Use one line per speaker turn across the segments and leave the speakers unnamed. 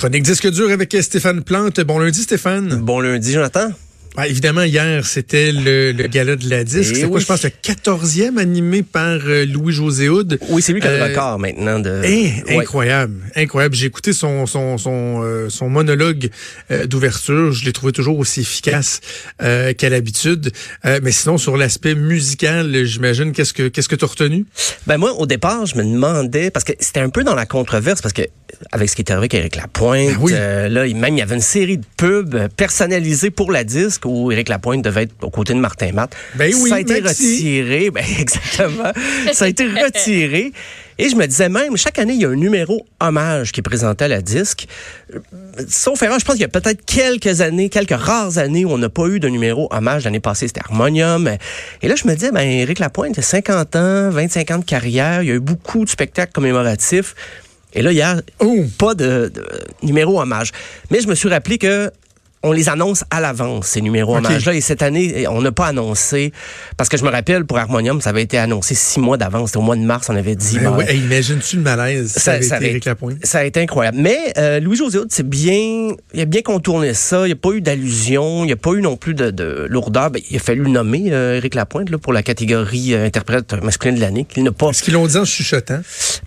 Chronique disque dur avec Stéphane Plante. Bon lundi, Stéphane.
Bon lundi, Jonathan.
Ah, évidemment, hier, c'était le, le gala de la disque.
Eh
C'est quoi, je pense, le 14e animé par euh, Louis-José Houd.
Oui, c'est lui qui a le
Euh,
record maintenant de.
Eh,
Ouais.
incroyable, incroyable. J'ai écouté son son son, euh, son monologue euh, d'ouverture. Je l'ai trouvé toujours aussi efficace qu'à l'habitude. Mais sinon, sur l'aspect musical, j'imagine qu'est-ce que qu'est-ce que t'as retenu?
Ben moi, au départ, je me demandais parce que c'était un peu dans la controverse parce que avec ce qui est arrivé avec Éric Lapointe,
Ben oui.
euh, là, il- même il y avait une série de pubs euh, personnalisées pour la disque où Éric Lapointe devait être aux côtés de Martin Matt.
Ben oui,
ça a été retiré, ben exactement. ça a été retiré. Et je me disais même, chaque année, il y a un numéro hommage qui est présenté à la disque. Sauf erreur, je pense qu'il y a peut-être quelques années, quelques rares années où on n'a pas eu de numéro hommage. L'année passée, c'était Harmonium. Et là, je me disais, ben, Éric Lapointe, il a 50 ans, 25 ans de carrière. Il y a eu beaucoup de spectacles commémoratifs. Et là, hier,
Oh.
pas de, de numéro hommage. Mais je me suis rappelé que on les annonce à l'avance, ces numéros
OK.
hommages-là. Et cette année, on n'a pas annoncé. Parce que je me rappelle, pour Harmonium, ça avait été annoncé six mois d'avance. C'était au mois de mars, on avait dit.
Ben
ben,
ouais, hey, Imagines-tu le malaise ça, avait été Lapointe?
ça a été incroyable. Mais euh, Louis-José c'est bien, il a bien contourné ça. Il n'y a pas eu d'allusion, il n'y a pas eu non plus de, de lourdeur. Ben, il a fallu nommer, euh, Éric Lapointe, là, pour la catégorie euh, interprète masculin de l'année, qu'il n'a pas,
Est-ce qu'ils l'ont dit en chuchotant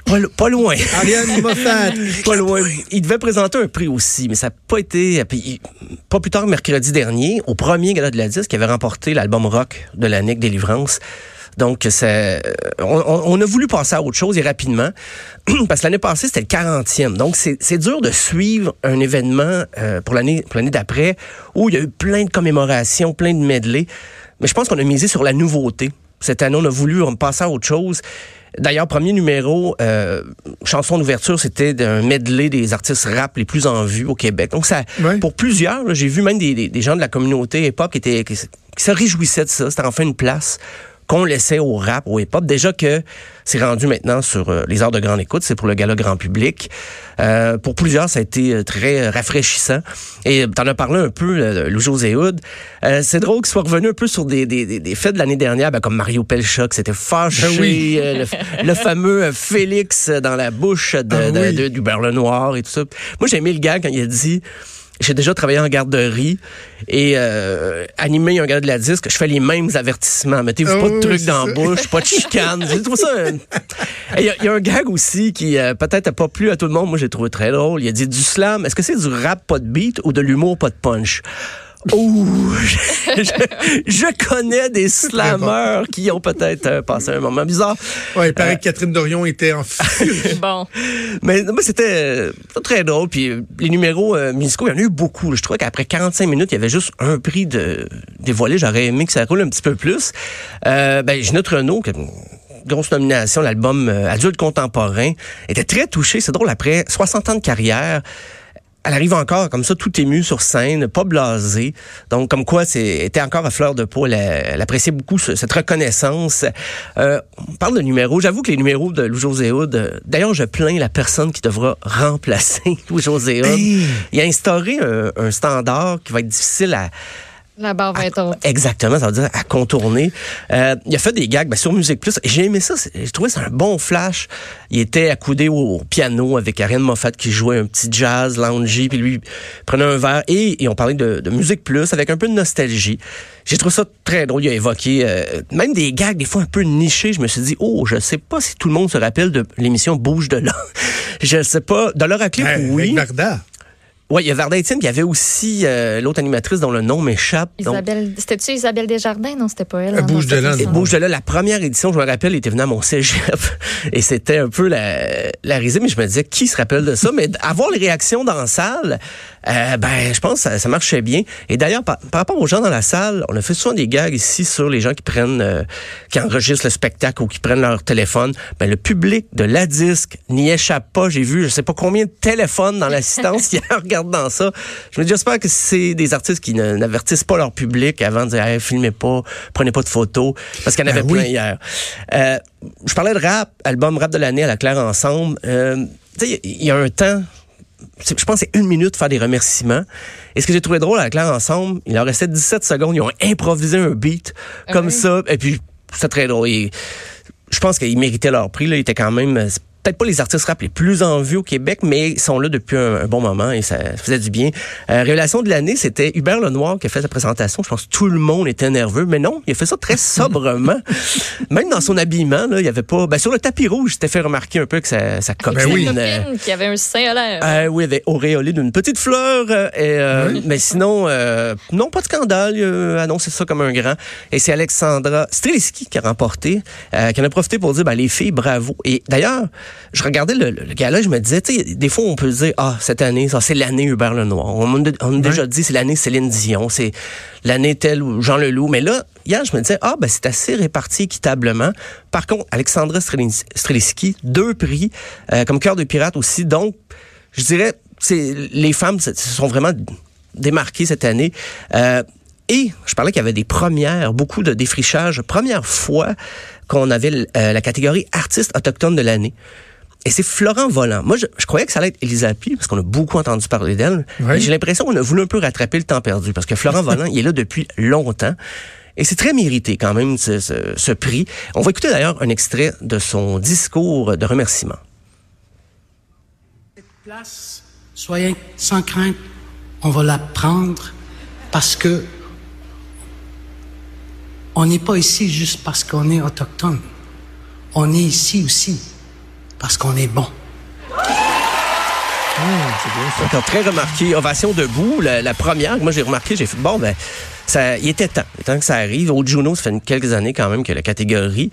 pas, lo- pas loin.
Ariane Moffat.
pas loin. Il devait présenter un prix aussi, mais ça n'a pas été. puis il- pas plus tard, mercredi dernier, au premier gala de la disque, il avait remporté l'album rock de l'année Délivrance. Donc, c'est, on, a voulu passer à autre chose et rapidement, parce que l'année passée, c'était le 40e. Donc, c'est dur de suivre un événement euh, pour l'année d'après où il y a eu plein de commémorations, plein de medley. Mais je pense qu'on a misé sur la nouveauté. Cette année, on a voulu passer à autre chose. D'ailleurs, premier numéro, euh, chanson d'ouverture, c'était un medley des artistes rap les plus en vue au Québec. Donc, ça, pour plusieurs, j'ai vu même des, des- des gens de la communauté hip-hop qui, étaient, qui, se- qui se réjouissaient de ça. C'était enfin une place qu'on laissait au rap, au hip-hop. Déjà que c'est rendu maintenant sur euh, les heures de grande écoute, c'est pour le gala grand public. Euh, pour plusieurs, ça a été euh, très rafraîchissant. Et t'en as parlé un peu, euh, Louis-José Hood. Euh, c'est drôle qu'il soit revenu un peu sur des, des, des, faits de l'année dernière, ben, comme Mario Pelcha, qui s'était fâché,
Ben oui.
euh, le, le fameux euh, Félix dans la bouche de,
Ah
de-
oui.
de- du beurre noir et tout ça. Moi, j'ai aimé le gars quand il a dit... J'ai déjà travaillé en garderie et euh, animé un gars de la disque. Je fais les mêmes avertissements. Mettez-vous
Oh,
pas de trucs dans la bouche, pas de chicane. J'ai trouvé ça. et Il y, a- il y a un gag aussi qui euh, peut-être n'a pas plu à tout le monde. Moi, j'ai trouvé très drôle. Il a dit du slam. Est-ce que c'est du rap pas de beat ou de l'humour pas de punch? Ouh, je, je- je connais des slammers qui ont peut-être euh, passé un moment bizarre.
Ouais, il paraît
Euh,
que Catherine Dorion était en furie.
Bon.
Mais, mais c'était euh, très drôle. Puis les numéros euh, musicaux, il y en a eu beaucoup. là. Je trouvais qu'après 45 minutes, il y avait juste un prix de dévoilé. J'aurais aimé que ça roule un petit peu plus. Euh, ben, Ginette Renault, qui a une grosse nomination, l'album euh, Adulte contemporain, était très touché. C'est drôle, après 60 ans de carrière, elle arrive encore comme ça, tout émue sur scène, pas blasée. Donc, comme quoi, c'est était encore à fleur de peau. Elle, elle appréciait beaucoup ce- cette reconnaissance. Euh, on parle de numéros. J'avoue que les numéros de Louis-José Hood, euh, d'ailleurs, je plains la personne qui devra remplacer Louis-José.
Hey!
Il a instauré un, un standard qui va être difficile à,
La barre va être haute.
Exactement, ça veut dire à contourner. Euh, il a fait des gags ben, sur Musique Plus. J'ai aimé ça. J'ai trouvé ça un bon flash. Il était accoudé au, au piano avec Ariane Moffat qui jouait un petit jazz, loungy, puis lui prenait un verre. Et, et on parlait de, de Musique Plus avec un peu de nostalgie. J'ai trouvé ça très drôle. Il a évoqué euh, même des gags des fois un peu nichés. Je me suis dit, oh, je sais pas si tout le monde se rappelle de l'émission Bouge de là. je sais pas. De l'heure à clip,
Hey,
oui.
Varda.
Oui, il y a Varda Étienne, puis il y avait aussi euh, l'autre animatrice dont le nom m'échappe.
Isabelle, c'était-tu Isabelle Desjardins? Non, c'était pas elle. Hein,
bouge
non,
de là.
Bouge de là, la première édition, je me rappelle, il était venu à mon cégep et c'était un peu la, la risée, mais je me disais, qui se rappelle de ça? Mais avoir les réactions dans la salle, euh, ben, je pense que ça, ça marchait bien. Et d'ailleurs, par, par rapport aux gens dans la salle, on a fait souvent des gags ici sur les gens qui prennent, euh, qui enregistrent le spectacle ou qui prennent leur téléphone. Ben, le public de la disque n'y échappe pas. J'ai vu, je sais pas combien de téléphones dans l'assistance hier en regardant ça. Je me dis, j'espère que c'est des artistes qui n'avertissent pas leur public avant de dire, hey, filmez pas, prenez pas de photos, parce qu'il y en
Ben
avait
oui.
plein hier. Euh, je parlais de rap, album rap de l'année à la Claire Ensemble. Euh, tu sais, il y a un temps, c'est- je pense que c'est une minute de faire des remerciements. Et ce que j'ai trouvé drôle à la Claire Ensemble, il leur restait 17 secondes, ils ont improvisé un beat comme
oui?
ça, et puis c'était très drôle. Et je pense qu'ils méritaient leur prix. Là. Ils étaient quand même, euh, c'est peut-être pas les artistes rap les plus en vue au Québec, mais ils sont là depuis un, un bon moment et ça faisait du bien. Euh, révélation de l'année, c'était Hubert Lenoir qui a fait sa présentation. Je pense que tout le monde était nerveux, mais non, il a fait ça très sobrement. Même dans son habillement, là, il y avait pas. Ben, sur le tapis rouge, il s'était fait remarquer un peu que sa, sa copine.
Ben oui.
euh,
Copine qui avait un sein à l'air.
euh, oui, il avait auréolé d'une petite fleur. euh, et, euh, Mais sinon, euh, non, pas de scandale. Il a annoncé ça comme un grand. Et c'est Alexandra Streliski qui a remporté, euh, qui en a profité pour dire, ben, les filles, bravo. Et d'ailleurs, je regardais le, le, le gala, je me disais, tu sais, des fois, on peut dire, ah, cette année, ça, c'est l'année Hubert Lenoir. On m'a déjà dit, c'est l'année Céline Dion, c'est l'année telle ou Jean Leloup. Mais là, hier, je me disais, ah, ben, c'est assez réparti équitablement. Par contre, Alexandra Strelis- Streliski, deux prix, euh, comme cœur de pirate aussi. Donc, je dirais, c'est les femmes se se sont vraiment démarquées cette année. Euh, et je parlais qu'il y avait des premières, beaucoup de défrichages. Première fois qu'on avait euh, la catégorie artiste autochtone de l'année. Et c'est Florent Volant. Moi, je, je croyais que ça allait être Elisa Pi, parce qu'on a beaucoup entendu parler d'elle.
Oui.
J'ai l'impression qu'on a voulu un peu rattraper le temps perdu, parce que Florent Volant, il est là depuis longtemps. Et c'est très mérité quand même, ce, ce- ce prix. On va écouter d'ailleurs un extrait de son discours de remerciement.
place, soyez sans crainte, on va la prendre parce que on n'est pas ici juste parce qu'on est autochtone. On est ici aussi parce qu'on est bon.
Encore très remarqué. Ovation debout. La, première, moi j'ai remarqué, j'ai fait bon, ben, ça, il était temps. Temps que ça arrive. Au Juno, ça fait quelques années quand même que la catégorie.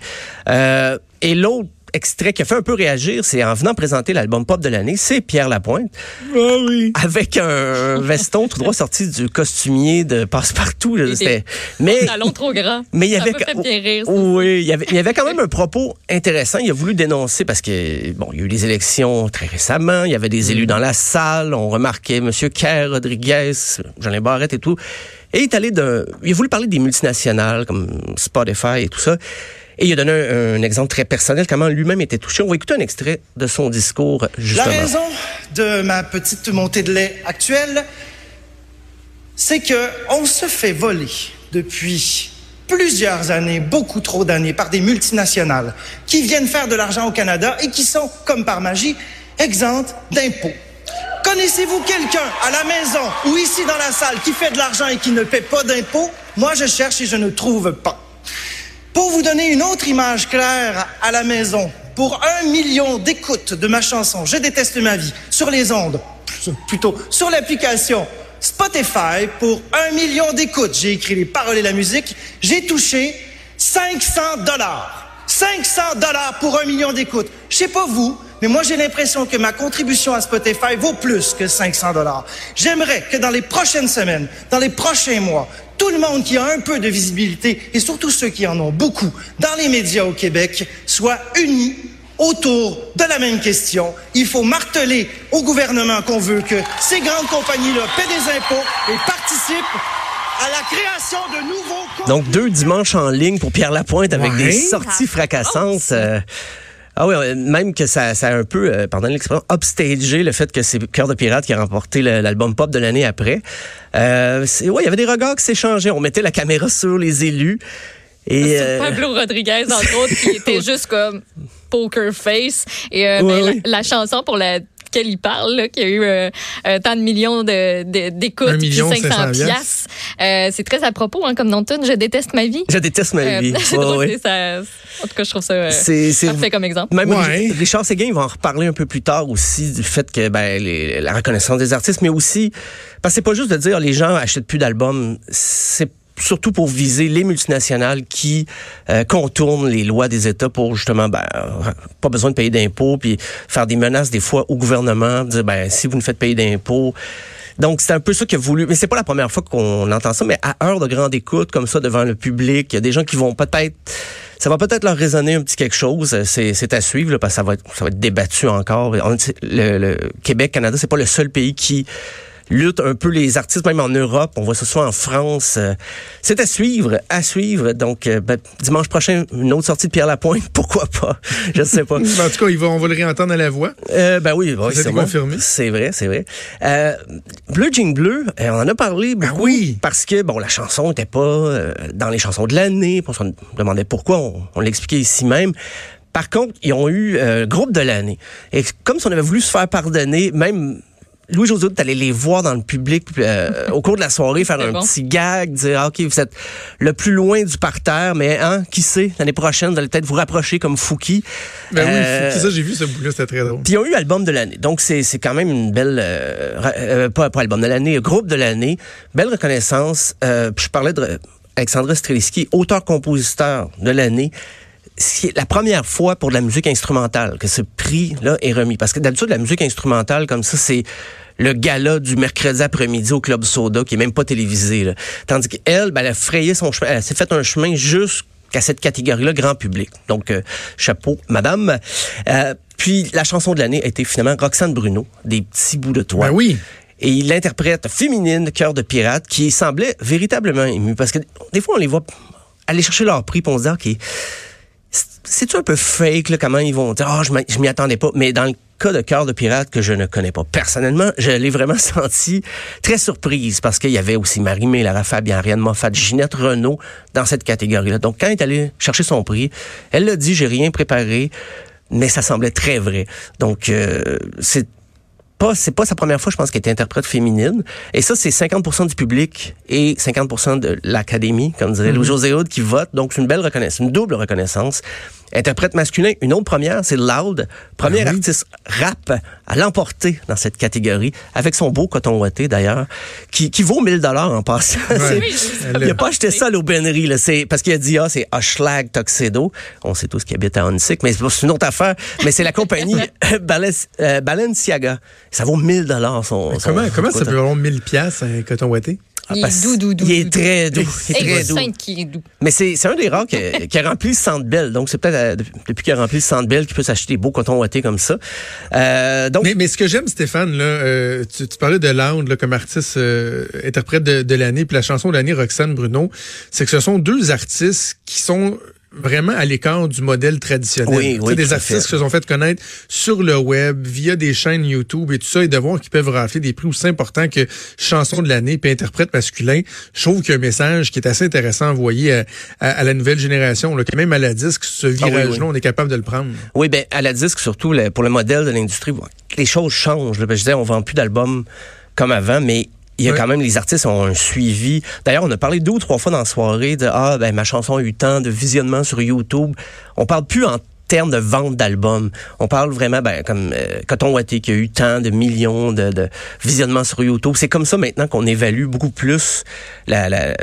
Euh, et l'autre extrait qui a fait un peu réagir, c'est en venant présenter l'album pop de l'année, c'est Pierre Lapointe. Avec un veston tout droit sorti du costumier de Passepartout. C'était, mais,
Talon trop grand.
mais il y avait
m'a fait bien rire, ça.
oui, il y avait il y avait quand même un propos intéressant. Il a voulu dénoncer parce que bon, il y a eu des élections très récemment, il y avait des élus dans la salle, on remarquait M. Kerr, Rodriguez, Jean Barrette et tout. Et il est allé d'un il a voulu parler des multinationales comme Spotify et tout ça. Et il a donné un, un exemple très personnel, comment lui-même était touché. On va écouter un extrait de son discours,
La
justement.
raison de ma petite montée de lait actuelle, c'est que on se fait voler depuis plusieurs années, beaucoup trop d'années, par des multinationales qui viennent faire de l'argent au Canada et qui sont, comme par magie, exemptes d'impôts. Connaissez-vous quelqu'un à la maison ou ici dans la salle qui fait de l'argent et qui ne paie pas d'impôts? Moi, je cherche et je ne trouve pas. Pour vous donner une autre image claire à la maison, pour un million d'écoutes de ma chanson Je déteste ma vie sur les ondes, plutôt sur l'application Spotify, pour un million d'écoutes, j'ai écrit les paroles et la musique, j'ai touché 500 dollars. 500 dollars pour un million d'écoutes. Je sais pas vous, mais moi j'ai l'impression que ma contribution à Spotify vaut plus que 500 dollars. J'aimerais que dans les prochaines semaines, dans les prochains mois, tout le monde qui a un peu de visibilité, et surtout ceux qui en ont beaucoup, dans les médias au Québec, soit unis autour de la même question. Il faut marteler au gouvernement qu'on veut que ces grandes compagnies-là paient des impôts et participent à la création de nouveaux...
Donc, deux dimanches en ligne pour Pierre Lapointe avec
Ouais.
des sorties fracassantes. euh, ah oui, même que ça, ça a un peu, euh, pardon l'expression, upstagé le fait que c'est Cœur de Pirate qui a remporté l'album pop de l'année après. Euh, ouais, il y avait des regards qui s'échangeaient. On mettait la caméra sur les élus. Et,
Sur
euh,
Pablo Rodriguez, entre autres, qui était juste comme poker face. Et euh,
Ouais,
ben. La, la chanson pour la duquel il parle, là, qui a eu euh, euh, tant de millions de, de- d'écoutes,
Un
puis
million
500
500 piastres.
piastres. Euh, c'est très à propos, hein, comme dans tune, Je déteste ma vie.
Je déteste ma
Euh,
vie.
c'est
Ouais,
drôle,
ouais.
c'est ça. En tout cas, je trouve ça euh,
C'est-
parfait comme exemple.
Même
Ouais.
Ri- Richard Séguin, il va en reparler un peu plus tard aussi du fait que ben, les- la reconnaissance des artistes, mais aussi parce que c'est pas juste de dire les gens achètent plus d'albums, c'est surtout pour viser les multinationales qui euh, contournent les lois des États pour justement ben, pas besoin de payer d'impôts puis faire des menaces des fois au gouvernement, dire ben si vous nous faites payer d'impôts donc, c'est un peu ça qu'il a voulu. Mais c'est pas la première fois qu'on entend ça, mais à heure de grande écoute, comme ça, devant le public, il y a des gens qui vont peut-être ça va peut-être leur résonner un petit quelque chose. C'est, à suivre là, parce que ça va être, ça va être débattu encore. Le, le Québec, Canada, c'est pas le seul pays qui lutte un peu les artistes, même en Europe. On voit ça soit en France. Euh, C'est à suivre, à suivre. Donc, euh, ben, dimanche prochain, une autre sortie de Pierre Lapointe. Pourquoi pas? Je sais pas.
En tout cas, il va, on va le réentendre à la voix.
Euh, ben oui, c'est
confirmé.
C'est vrai, c'est vrai. Euh, Bleu Jean Bleu, on en a parlé beaucoup
Ben oui.
parce que bon, la chanson n'était pas dans les chansons de l'année. On se demandait pourquoi. On, on l'expliquait ici même. Par contre, ils ont eu euh, groupe de l'année. Et comme si on avait voulu se faire pardonner, même Louis José, tu allais les voir dans le public euh, au cours de la soirée, faire un
bon.
petit gag, dire ah, OK, vous êtes le plus loin du parterre, mais hein, qui sait, l'année prochaine, vous allez peut-être vous rapprocher comme Fouki.
Ben
Euh,
oui, Fouki, ça, j'ai vu ce bout-là, c'était très drôle.
puis ils ont eu album de l'année. Donc c'est c'est quand même une belle euh, euh, pas, pas album de l'année, groupe de l'année, belle reconnaissance. Euh, puis je parlais de Alexandra Streliski, auteur-compositeur de l'année. C'est la première fois pour de la musique instrumentale que ce prix-là est remis. Parce que d'habitude, la musique instrumentale comme ça, c'est le gala du mercredi après-midi au Club Soda, qui est même pas télévisé. là. Tandis qu'elle, ben, elle a frayé son chemin, elle s'est fait un chemin jusqu'à cette catégorie-là, grand public. Donc, euh, chapeau, madame. Euh, puis, la chanson de l'année a été finalement Roxane Bruno, Des petits bouts de toi.
Ben oui.
Et il l'interprète féminine, cœur de pirate, qui semblait véritablement ému. Parce que des fois, on les voit aller chercher leur prix, puis on se dit, OK, c'est-tu un peu fake, là, comment ils vont dire, je m'y- je m'y attendais pas? Mais dans le cas de cœur de pirate que je ne connais pas personnellement, je l'ai vraiment senti très surprise parce qu'il y avait aussi Marie-Mé, Lara Fabian, Ariane Moffat, Ginette Renault dans cette catégorie-là. Donc, quand elle est allée chercher son prix, elle l'a dit, j'ai rien préparé, mais ça semblait très vrai. Donc, euh, c'est pas, c'est pas sa première fois, je pense, qu'elle était interprète féminine. Et ça, c'est 50 du public et 50 de l'académie, comme dirait Louis-José Hood, qui vote. Donc, c'est une belle reconnaissance, une double reconnaissance. Interprète masculin, une autre première, c'est Loud, premier
Ah oui.
artiste rap à l'emporter dans cette catégorie, avec son beau coton ouaté, d'ailleurs, qui, qui vaut 1000 dollars en passant. Il
l'a-
a pas acheté ça à l'aubainerie, là. C'est, parce qu'il a dit, ah, c'est Hochelag Tuxedo. On sait tous qu'il habite à Hunsick, mais c'est une autre affaire. Mais c'est la compagnie Balen- euh, Balenciaga. Ça vaut 1000 dollars son, son-
Comment, comment ça peut avoir 1000 pièces un coton ouaté?
Ah,
Il est doux, doux, doux,
Il est
doux,
très doux. Il est
Et
très doux.
cinq qui est doux.
Mais c'est, c'est un des rares qui a, qui a rempli le Centre. Donc, c'est peut-être euh, depuis qu'il a rempli le Centre qu'il peut s'acheter des beaux cotons ouatés comme ça. Euh, donc,
Mais, mais ce que j'aime, Stéphane, là, euh, tu, tu parlais de Loud là, comme artiste euh, interprète de, de l'année, puis la chanson de l'année, Roxane Bruno, c'est que ce sont deux artistes qui sont vraiment à l'écart du modèle traditionnel.
Oui,
Tu sais,
oui,
des artistes qui se sont fait connaître sur le web, via des chaînes YouTube et tout ça, et de voir qu'ils peuvent rafler des prix aussi importants que chanson de l'année puis interprète masculin. Je trouve qu'il y a un message qui est assez intéressant à, à- à la nouvelle génération. Là, que même à la disque, ce
Ah oui,
virage-là, on est capable de le prendre.
Oui, ben à la disque, surtout pour le modèle de l'industrie, les choses changent. là. Ben, je disais, on vend plus d'albums comme avant, mais il y a
Oui.
quand même, les artistes ont un suivi. D'ailleurs, on a parlé deux ou trois fois dans la soirée de Ah, ben ma chanson a eu tant de visionnements sur YouTube. On parle plus en termes de vente d'albums. On parle vraiment, ben, comme euh, Coton Watté qui a eu tant de millions de, de visionnements sur YouTube. C'est comme ça maintenant qu'on évalue beaucoup plus la, la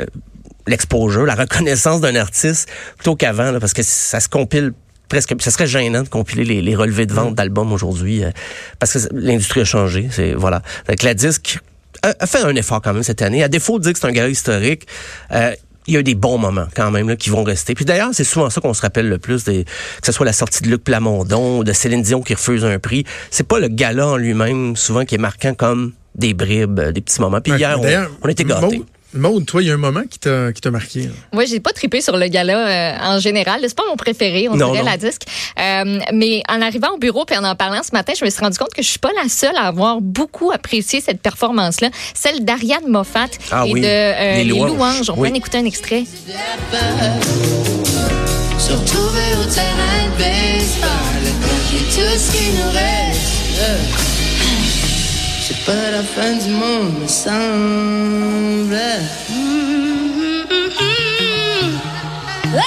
l'exposure, la reconnaissance d'un artiste plutôt qu'avant, là, parce que ça se compile presque, ça serait gênant de compiler les, les relevés de vente d'albums aujourd'hui, euh, parce que l'industrie a changé. C'est voilà. Donc la disque a, a fait un effort quand même cette année. À défaut de dire que c'est un gala historique. euh, il y a eu des bons moments quand même là, qui vont rester. Puis d'ailleurs, c'est souvent ça qu'on se rappelle le plus, des, que ce soit la sortie de Luc Plamondon ou de Céline Dion qui refuse un prix. C'est pas le gala en lui-même souvent qui est marquant comme des bribes, euh, des petits moments. Puis hier, on, on était gâtés.
Maud, Maud, toi, il y a un moment qui t'a qui t'a marqué. là.
Moi, j'ai pas trippé sur le gala euh, en général. C'est pas mon préféré, on
Non,
dirait
non.
la disque. Euh, mais en arrivant au bureau puis en en parlant ce matin, je me suis rendu compte que je suis pas la seule à avoir beaucoup apprécié cette performance-là, celle d'Ariane Moffat
Ah
et
oui,
de euh,
Les
Les
Louanges.
Louanges. On
Oui.
peut en écouter un extrait.
Se retrouver au terrain de baseball, et tout ce qui nous reste. C'est pas la fin du monde, me semble.
Euh,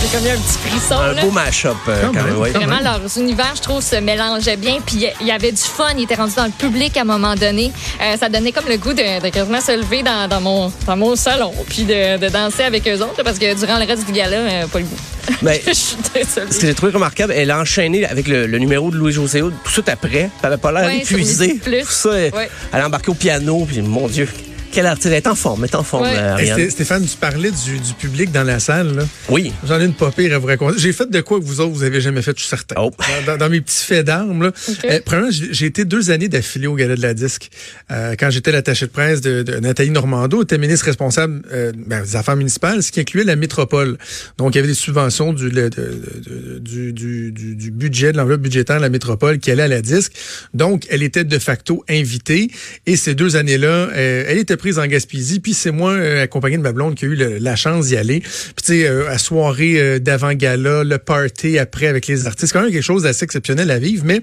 J'ai comme eu un petit frisson.
Un
là.
beau mash-up, euh,
Quand même,
Vraiment, leurs univers, je trouve, se mélangeaient bien. Puis il y avait du fun. Il était rendu dans le public à un moment donné. Euh, ça donnait comme le goût de, de quasiment se lever dans, dans mon, dans mon salon puis de, de danser avec eux autres. Parce que durant le reste du gala, euh, pas le goût.
Mais
je suis désolée.
ce que j'ai trouvé remarquable, elle a enchaîné avec le, le numéro de Louis-José Hood tout de suite après. Elle avait pas l'air
Ouais,
épuisée. Tout ça,
Ouais.
elle a embarqué au piano, puis mon Dieu, quelle artiste. Elle est en forme, elle est en forme,
Ouais.
euh, Ariane?
Stéphane, tu parlais du, du public dans la salle. là.
Oui.
J'en ai une pas pire à vous raconter. J'ai fait de quoi que vous autres, vous avez jamais fait, je suis certain.
Oh.
Dans, mes petits faits d'armes, là. Euh, premièrement, j'ai été deux années d'affilée au Gala de la Disque. Euh, quand j'étais l'attaché de presse de, de Nathalie Normando, était ministre responsable euh, ben, des affaires municipales, ce qui incluait la métropole. Donc, il y avait des subventions du, le- de- de- de- du, du, du, du budget, de l'enveloppe budgétaire de la métropole qui allait à la Disque. Donc, elle était de facto invitée. Et ces deux années-là, euh, elle était en Gaspésie. Puis c'est moi, euh, accompagné de ma blonde, qui a eu la chance d'y aller. Puis tu sais, euh, soirée euh, d'avant-gala, le party après avec les artistes, quand même quelque chose d'assez exceptionnel à vivre. Mais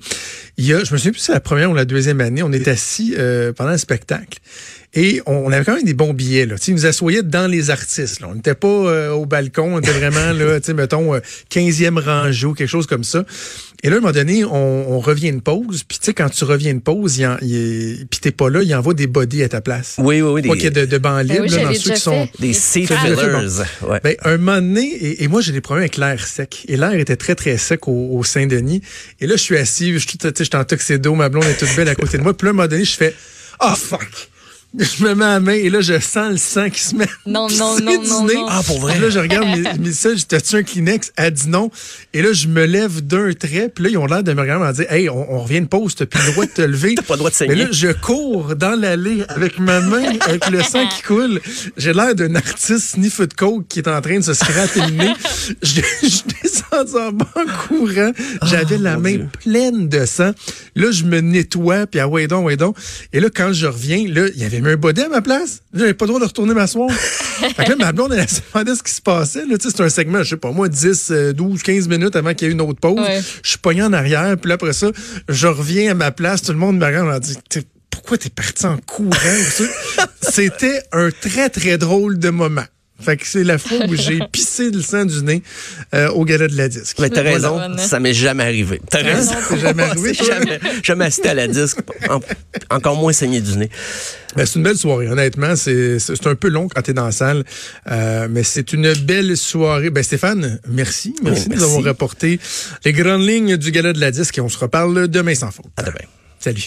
il y a, je me souviens plus si c'est la première ou la deuxième année, on est assis euh, pendant un spectacle. Et on, on avait quand même des bons billets. Là. Tu sais, Ils nous assoyaient dans les artistes. Là. On n'était pas euh, au balcon, on était vraiment, là, tu sais, mettons, euh, 15e rangée ou quelque chose comme ça. Et là, à un moment donné, on, on revient une pause. Puis tu sais, quand tu reviens une pause, il en- il est- puis t'es pas là, il envoie des bodies à ta place.
Oui, oui, oui.
Pas qu'il y ait de, de bancs libres
oui,
dans ceux qui sont...
Des seat fillers. Ouais.
Ben, un moment donné, et, et moi, j'ai des problèmes avec l'air sec. Et l'air était très, très sec au, au Saint-Denis. Et là, je suis assis, je suis tout- tu sais, je suis en tuxedo, ma blonde est toute belle à côté de moi. Puis là, à un moment donné, je fais « Oh, fuck! » Je me mets à la main et là, je sens le sang qui se met.
Non, non, non,
du
non,
nez.
non.
Ah, pour vrai?
Puis là, je regarde ça, j'ai t'as-tu un Kleenex? Elle dit non. Et là, je me lève d'un trait. Puis là, ils ont l'air de me regarder me dire Hey, on, on revient de pause, t'as plus le droit de te lever.
T'as pas le droit de
Mais
saigner.
là, je cours dans l'allée avec ma main, avec le sang qui coule. J'ai l'air d'un artiste sniff de coke qui est en train de se scraper le nez. Je, je descends en bas en courant. J'avais la
Ah, mon
main
Dieu.
pleine de sang. Là, je me nettoie, puis ah ouais donc, ouais donc. Et là, quand je reviens, là, il y avait mis un baudet à ma place. J'avais pas le droit de retourner m'asseoir. fait que là, ma blonde, elle se demandait ce qui se passait. Là, c'est un segment, je sais pas moi, 10, euh, 12, 15 minutes avant qu'il y ait une autre pause.
Ouais.
Je suis pogné en arrière, puis là, après ça, je reviens à ma place. Tout le monde me regarde me dit Pourquoi t'es parti en courant? C'était un très, très drôle de moment. Fait que c'est la fois où j'ai pissé le sang du nez euh, au gala de la disque.
Mais t'as raison,
Voilà.
ça m'est jamais arrivé. T'as
Hein?
raison.
C'est jamais arrivé,
jamais, jamais assisté à la disque. En- encore moins saigné du nez.
Ben, c'est une belle soirée, honnêtement. C'est c'est un peu long quand t'es dans la salle, euh, mais c'est une belle soirée. Ben, Stéphane, merci. Merci
Oh,
de nous
merci.
avoir rapporté les grandes lignes du gala de la disque et on se reparle demain sans faute.
À demain.
Salut.